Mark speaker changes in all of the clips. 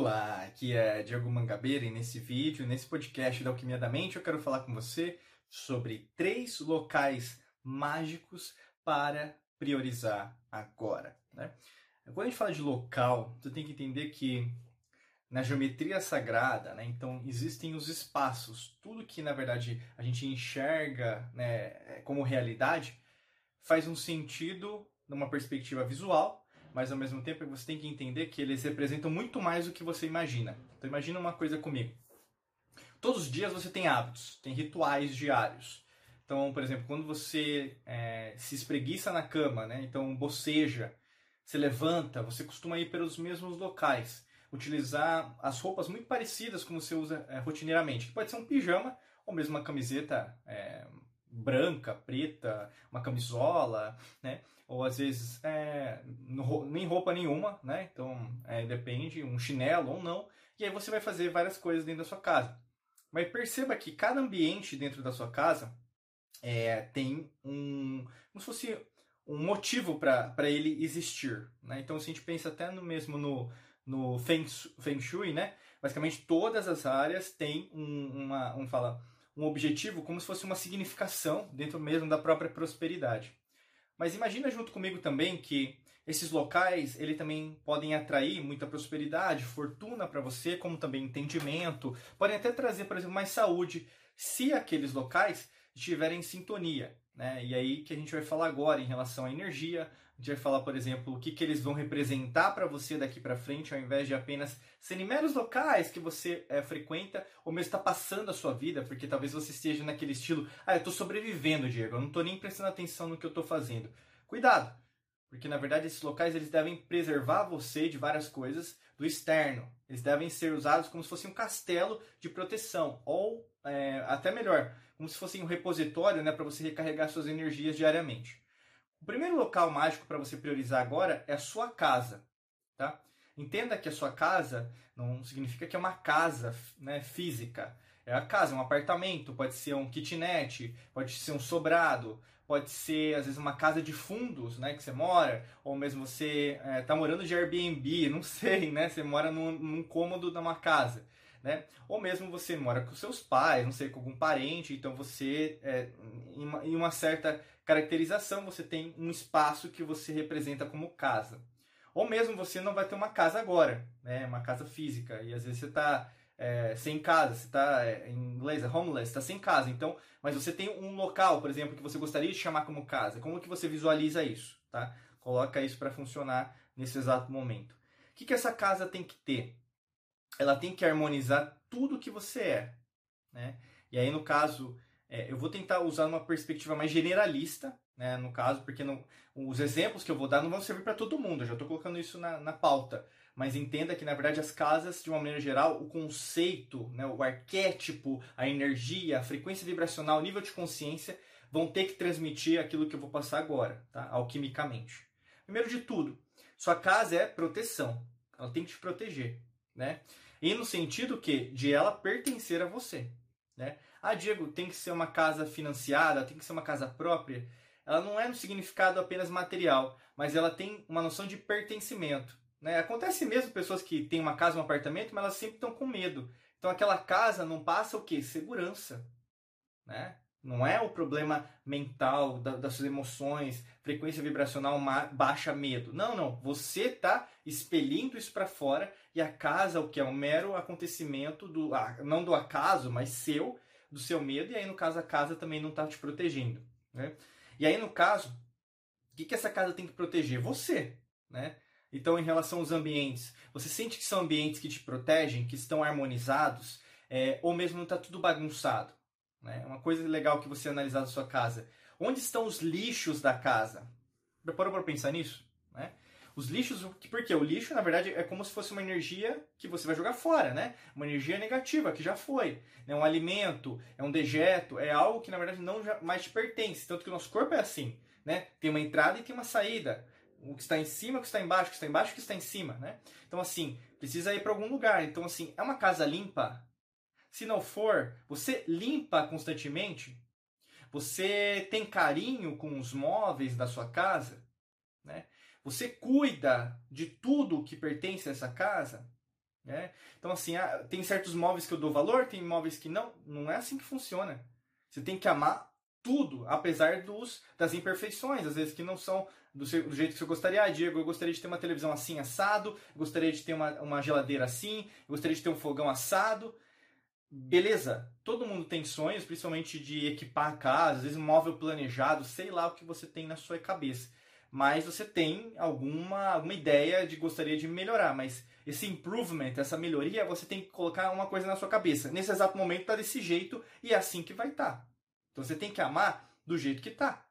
Speaker 1: Olá, aqui é Diego Mangabeira e nesse vídeo, nesse podcast da Alquimia da Mente, eu quero falar com você sobre três locais mágicos para priorizar agora. Né? Quando a gente fala de local, você tem que entender que na geometria sagrada, né, então existem os espaços, tudo que na verdade a gente enxerga né, como realidade faz um sentido numa perspectiva visual mas ao mesmo tempo você tem que entender que eles representam muito mais do que você imagina. Então imagina uma coisa comigo. Todos os dias você tem hábitos, tem rituais diários. Então, por exemplo, quando você é, se espreguiça na cama, né? então boceja, se levanta, você costuma ir pelos mesmos locais, utilizar as roupas muito parecidas como você usa é, rotineiramente, que pode ser um pijama ou mesmo uma camiseta é, branca, preta, uma camisola, né? Ou às vezes é, nem roupa nenhuma, né? Então é, depende, um chinelo ou não. E aí você vai fazer várias coisas dentro da sua casa. Mas perceba que cada ambiente dentro da sua casa é, tem um. como se fosse um motivo para ele existir. Né? Então, se a gente pensa até no mesmo no, no Feng, Feng Shui, né? basicamente todas as áreas têm um, uma, um, fala, um objetivo como se fosse uma significação dentro mesmo da própria prosperidade. Mas imagina junto comigo também que esses locais ele também podem atrair muita prosperidade, fortuna para você, como também entendimento, podem até trazer, por exemplo, mais saúde, se aqueles locais estiverem em sintonia. Né? E aí que a gente vai falar agora em relação à energia, a gente vai falar, por exemplo, o que, que eles vão representar para você daqui para frente, ao invés de apenas serem meros locais que você é, frequenta ou mesmo está passando a sua vida, porque talvez você esteja naquele estilo, ah, eu estou sobrevivendo, Diego, eu não estou nem prestando atenção no que eu estou fazendo. Cuidado, porque na verdade esses locais eles devem preservar você de várias coisas do externo. Eles devem ser usados como se fosse um castelo de proteção, ou é, até melhor, como se fosse um repositório né, para você recarregar suas energias diariamente. O primeiro local mágico para você priorizar agora é a sua casa, tá? Entenda que a sua casa não significa que é uma casa né, física. É a casa, um apartamento, pode ser um kitnet, pode ser um sobrado, pode ser às vezes uma casa de fundos, né, que você mora, ou mesmo você está é, morando de Airbnb, não sei, né, você mora num, num cômodo de uma casa né? Ou mesmo você mora com seus pais, não sei, com algum parente, então você, é, em uma certa caracterização, você tem um espaço que você representa como casa. Ou mesmo você não vai ter uma casa agora, né? Uma casa física, e às vezes você está é, sem casa, você está, é, em inglês, é homeless, está sem casa. Então, mas você tem um local, por exemplo, que você gostaria de chamar como casa. Como que você visualiza isso, tá? Coloca isso para funcionar nesse exato momento. O que, que essa casa tem que ter? ela tem que harmonizar tudo que você é. Né? E aí, no caso, é, eu vou tentar usar uma perspectiva mais generalista, né, no caso, porque não, os exemplos que eu vou dar não vão servir para todo mundo, eu já estou colocando isso na, na pauta. Mas entenda que, na verdade, as casas, de uma maneira geral, o conceito, né, o arquétipo, a energia, a frequência vibracional, o nível de consciência, vão ter que transmitir aquilo que eu vou passar agora, tá? alquimicamente. Primeiro de tudo, sua casa é proteção. Ela tem que te proteger. Né? E no sentido que de ela pertencer a você, né? Ah, Diego, tem que ser uma casa financiada, tem que ser uma casa própria. Ela não é no significado apenas material, mas ela tem uma noção de pertencimento. Né? Acontece mesmo pessoas que têm uma casa, um apartamento, mas elas sempre estão com medo. Então aquela casa não passa o quê? Segurança. Né? Não é o problema mental da, das suas emoções, frequência vibracional baixa medo. Não, não. Você está expelindo isso para fora e a casa, o que é um mero acontecimento do não do acaso, mas seu, do seu medo. E aí no caso a casa também não está te protegendo. Né? E aí no caso, o que, que essa casa tem que proteger? Você, né? Então, em relação aos ambientes, você sente que são ambientes que te protegem, que estão harmonizados, é, ou mesmo não está tudo bagunçado? Né? Uma coisa legal que você analisar na sua casa. Onde estão os lixos da casa? Parou para pensar nisso? Né? Os lixos, porque o lixo, na verdade, é como se fosse uma energia que você vai jogar fora, né? Uma energia negativa, que já foi. É um alimento, é um dejeto, é algo que, na verdade, não mais te pertence. Tanto que o nosso corpo é assim, né? Tem uma entrada e tem uma saída. O que está em cima, o que está embaixo, o que está embaixo, o que está em cima, né? Então, assim, precisa ir para algum lugar. Então, assim, é uma casa limpa? Se não for, você limpa constantemente? Você tem carinho com os móveis da sua casa? Né? Você cuida de tudo que pertence a essa casa? Né? Então, assim, ah, tem certos móveis que eu dou valor, tem móveis que não. Não é assim que funciona. Você tem que amar tudo, apesar dos, das imperfeições, às vezes que não são do, seu, do, jeito que você gostaria. Ah, Diego, eu gostaria de ter uma televisão assim assado, eu gostaria de ter uma, uma geladeira assim, eu gostaria de ter um fogão assado. Beleza, todo mundo tem sonhos, principalmente de equipar a casa, às vezes um móvel planejado, sei lá o que você tem na sua cabeça. Mas você tem alguma, alguma ideia de gostaria de melhorar, mas esse improvement, essa melhoria, você tem que colocar uma coisa na sua cabeça. Nesse exato momento está desse jeito e é assim que vai estar. Tá. Então você tem que amar do jeito que está.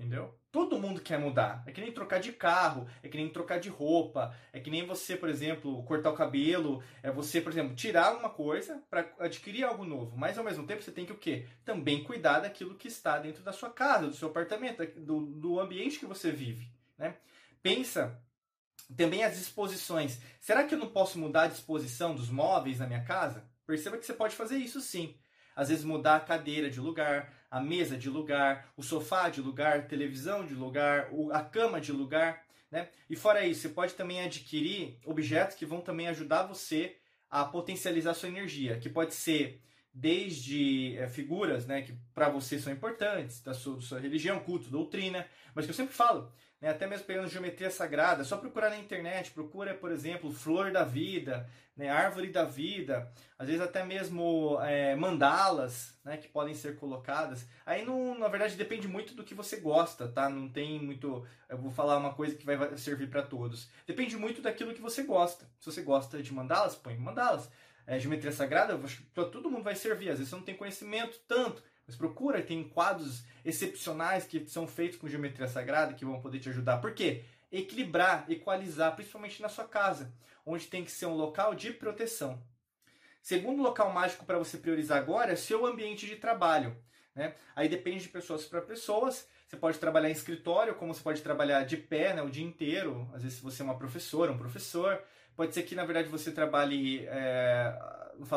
Speaker 1: Entendeu? Todo mundo quer mudar. É que nem trocar de carro, é que nem trocar de roupa, é que nem você, por exemplo, cortar o cabelo, é você, por exemplo, tirar uma coisa para adquirir algo novo. Mas ao mesmo tempo você tem que o quê? Também cuidar daquilo que está dentro da sua casa, do seu apartamento, do, do ambiente que você vive. Né? Pensa também as disposições. Será que eu não posso mudar a disposição dos móveis na minha casa? Perceba que você pode fazer isso sim. Às vezes mudar a cadeira de lugar, a mesa de lugar, o sofá de lugar, televisão de lugar, a cama de lugar. Né? E fora isso, você pode também adquirir objetos que vão também ajudar você a potencializar sua energia, que pode ser desde é, figuras né, que para você são importantes, da sua, da sua, religião, culto, doutrina, mas que eu sempre falo, né, até mesmo pegando geometria sagrada, só procurar na internet, procura, por exemplo, flor da vida, né, árvore da vida, às vezes até mesmo é, mandalas né, que podem ser colocadas. Aí, não, na verdade, depende muito do que você gosta, tá? Não tem muito. Eu vou falar uma coisa que vai servir para todos. Depende muito daquilo que você gosta. Se você gosta de mandalas, põe mandalas é, geometria sagrada, para todo mundo vai servir. Às vezes você não tem conhecimento tanto, mas procura, tem quadros excepcionais que são feitos com geometria sagrada que vão poder te ajudar. Por quê? Equilibrar, equalizar, principalmente na sua casa, onde tem que ser um local de proteção. Segundo local mágico para você priorizar agora é seu ambiente de trabalho. Né? Aí depende de pessoas para pessoas. Você pode trabalhar em escritório, como você pode trabalhar de pé né, o dia inteiro. Às vezes, se você é uma professora, um professor. Pode ser que, na verdade, você trabalhe é,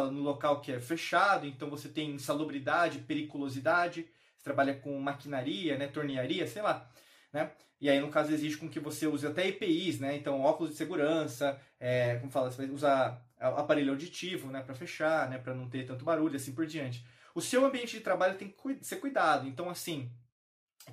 Speaker 1: no local que é fechado, então você tem insalubridade, periculosidade, você trabalha com maquinaria, né, tornearia, sei lá. Né? E aí, no caso, exige com que você use até EPIs, né? Então, óculos de segurança, é, como fala, você vai usar aparelho auditivo, né, para fechar, né, para não ter tanto barulho, assim por diante. O seu ambiente de trabalho tem que ser cuidado. Então, assim,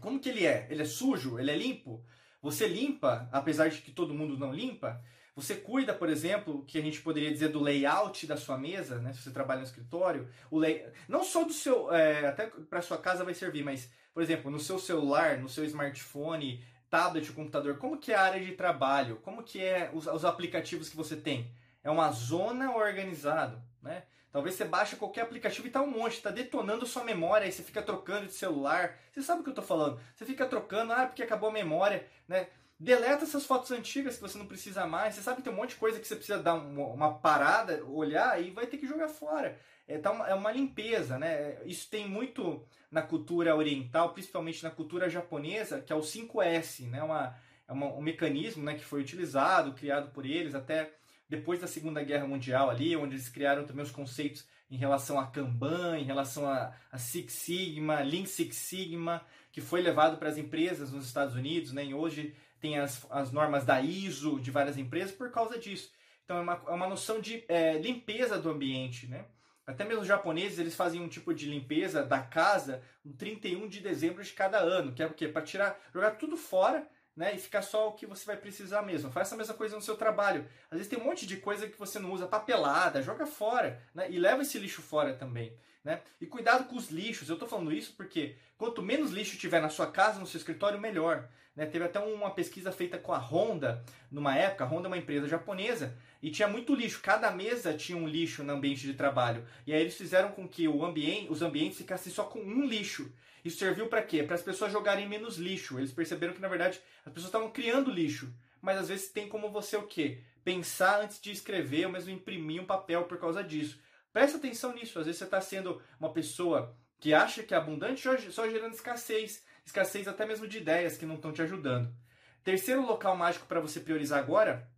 Speaker 1: como que ele é? Ele é sujo? Ele é limpo? Você limpa, apesar de que todo mundo não limpa? Você cuida, por exemplo, que a gente poderia dizer do layout da sua mesa, né? Se você trabalha no escritório, o lay... não só do seu, é, até para sua casa vai servir, mas, por exemplo, no seu celular, no seu smartphone, tablet, computador, como que é a área de trabalho? Como que é os, os aplicativos que você tem? É uma zona organizada, né? Talvez você baixe qualquer aplicativo e tá um monte, tá detonando sua memória, aí você fica trocando de celular. Você sabe o que eu tô falando? Você fica trocando, ah, porque acabou a memória, né? Deleta essas fotos antigas que você não precisa mais. Você sabe que tem um monte de coisa que você precisa dar uma, uma parada, olhar e vai ter que jogar fora. É, tá uma, é uma limpeza, né? Isso tem muito na cultura oriental, principalmente na cultura japonesa, que é o 5S, né? Uma, é uma, um mecanismo né, que foi utilizado, criado por eles até depois da Segunda Guerra Mundial ali, onde eles criaram também os conceitos em relação a Kanban, em relação a, a Six Sigma, Lean Six Sigma, que foi levado para as empresas nos Estados Unidos, né? E hoje tem as, as normas da ISO de várias empresas por causa disso. Então é uma, é uma noção de é, limpeza do ambiente, né? Até mesmo os japoneses, eles fazem um tipo de limpeza da casa no 31 de dezembro de cada ano, que é o quê? Para tirar, jogar tudo fora, né, e ficar só o que você vai precisar mesmo. Faz essa mesma coisa no seu trabalho. Às vezes tem um monte de coisa que você não usa, papelada, joga fora, né, e leva esse lixo fora também. Né? E cuidado com os lixos. Eu estou falando isso porque quanto menos lixo tiver na sua casa, no seu escritório, melhor. Né? Teve até uma pesquisa feita com a Honda, numa época, a Honda é uma empresa japonesa, e tinha muito lixo. Cada mesa tinha um lixo no ambiente de trabalho. E aí eles fizeram com que o ambiente, os ambientes ficassem só com um lixo. Isso serviu para quê? Para as pessoas jogarem menos lixo. Eles perceberam que, na verdade, as pessoas estavam criando lixo. Mas às vezes tem como você o quê? Pensar antes de escrever ou mesmo imprimir um papel por causa disso. Presta atenção nisso. Às vezes você está sendo uma pessoa que acha que é abundante só gerando escassez. Escassez até mesmo de ideias que não estão te ajudando. Terceiro local mágico para você priorizar agora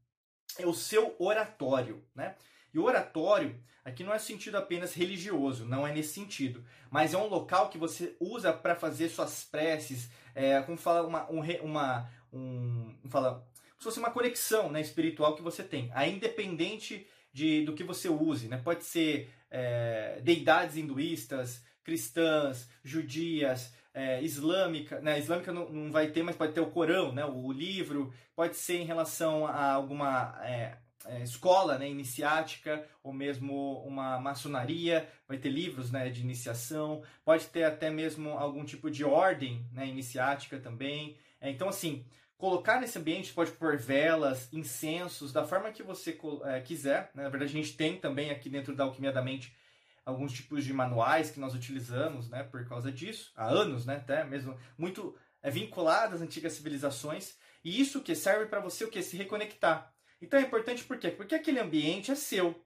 Speaker 1: é o seu oratório, né? E o oratório aqui não é sentido apenas religioso, não é nesse sentido, mas é um local que você usa para fazer suas preces, é, como fala uma, um, uma um, fala, se fosse uma conexão né, espiritual que você tem. Aí, independente de, do que você use, né? Pode ser é, deidades hinduístas, cristãs, judias, é, islâmica, né? Islâmica não, não, vai ter, mas pode ter o Corão, né? O, o livro, pode ser em relação a alguma é, é, escola, né? Iniciática ou mesmo uma maçonaria, vai ter livros, né? De iniciação, pode ter até mesmo algum tipo de ordem, né? Iniciática também. É, então, assim, colocar nesse ambiente pode pôr velas, incensos, da forma que você é, quiser. Né? Na verdade, a gente tem também aqui dentro da Alquimia da Mente alguns tipos de manuais que nós utilizamos, né, por causa disso, há anos, né, até mesmo muito é vinculado às antigas civilizações, e isso que serve para você o que se reconectar. Então é importante por quê? Porque aquele ambiente é seu.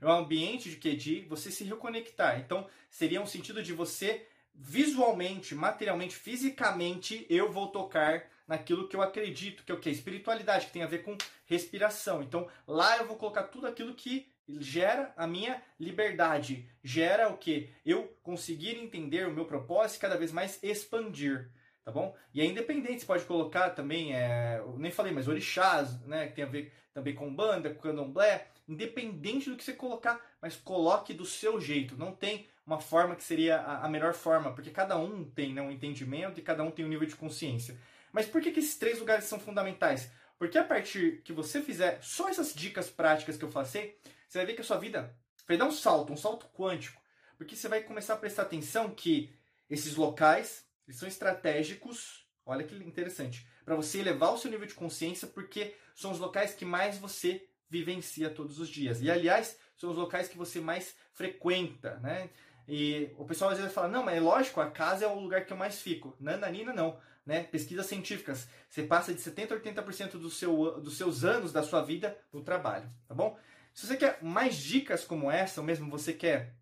Speaker 1: É um ambiente de que de você se reconectar. Então seria um sentido de você visualmente, materialmente, fisicamente, eu vou tocar naquilo que eu acredito, que é o que? Espiritualidade, que tem a ver com respiração. Então lá eu vou colocar tudo aquilo que gera a minha liberdade, gera o que? Eu conseguir entender o meu propósito e cada vez mais expandir, tá bom? E é independente, você pode colocar também, é, nem falei, mas orixás, né, que tem a ver também com banda, com candomblé, independente do que você colocar, mas coloque do seu jeito, não tem uma forma que seria a, a melhor forma, porque cada um tem né, um entendimento e cada um tem um nível de consciência. Mas por que, que esses três lugares são fundamentais? Porque a partir que você fizer só essas dicas práticas que eu passei, você vai ver que a sua vida vai dar um salto, um salto quântico, porque você vai começar a prestar atenção que esses locais eles são estratégicos. Olha que interessante, para você elevar o seu nível de consciência, porque são os locais que mais você vivencia todos os dias. E aliás, são os locais que você mais frequenta, né? E o pessoal às vezes fala: "Não, mas é lógico, a casa é o lugar que eu mais fico". Nananina não, né? Pesquisas científicas, você passa de 70 a 80% do seu, dos seus anos da sua vida no trabalho, tá bom? Se você quer mais dicas como essa, ou mesmo você quer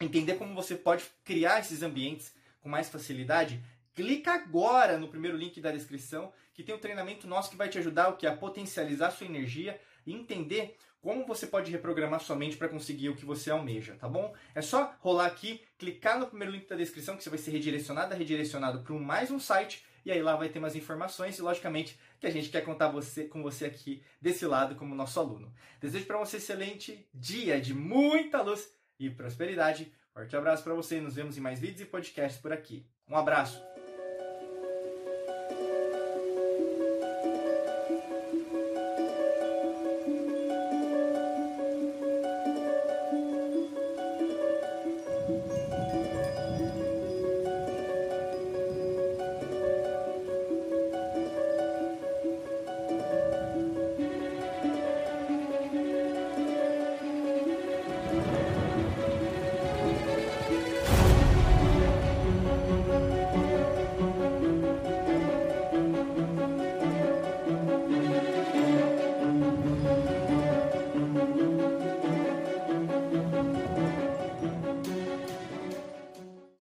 Speaker 1: entender como você pode criar esses ambientes com mais facilidade, clica agora no primeiro link da descrição, que tem um treinamento nosso que vai te ajudar o que a potencializar sua energia e entender como você pode reprogramar sua mente para conseguir o que você almeja, tá bom? É só rolar aqui, clicar no primeiro link da descrição que você vai ser redirecionado, redirecionado para mais um site e aí lá vai ter mais informações e, logicamente, que a gente quer contar você, com você aqui desse lado como nosso aluno. Desejo para você um excelente dia de muita luz e prosperidade. Forte abraço para você nos vemos em mais vídeos e podcasts por aqui. Um abraço!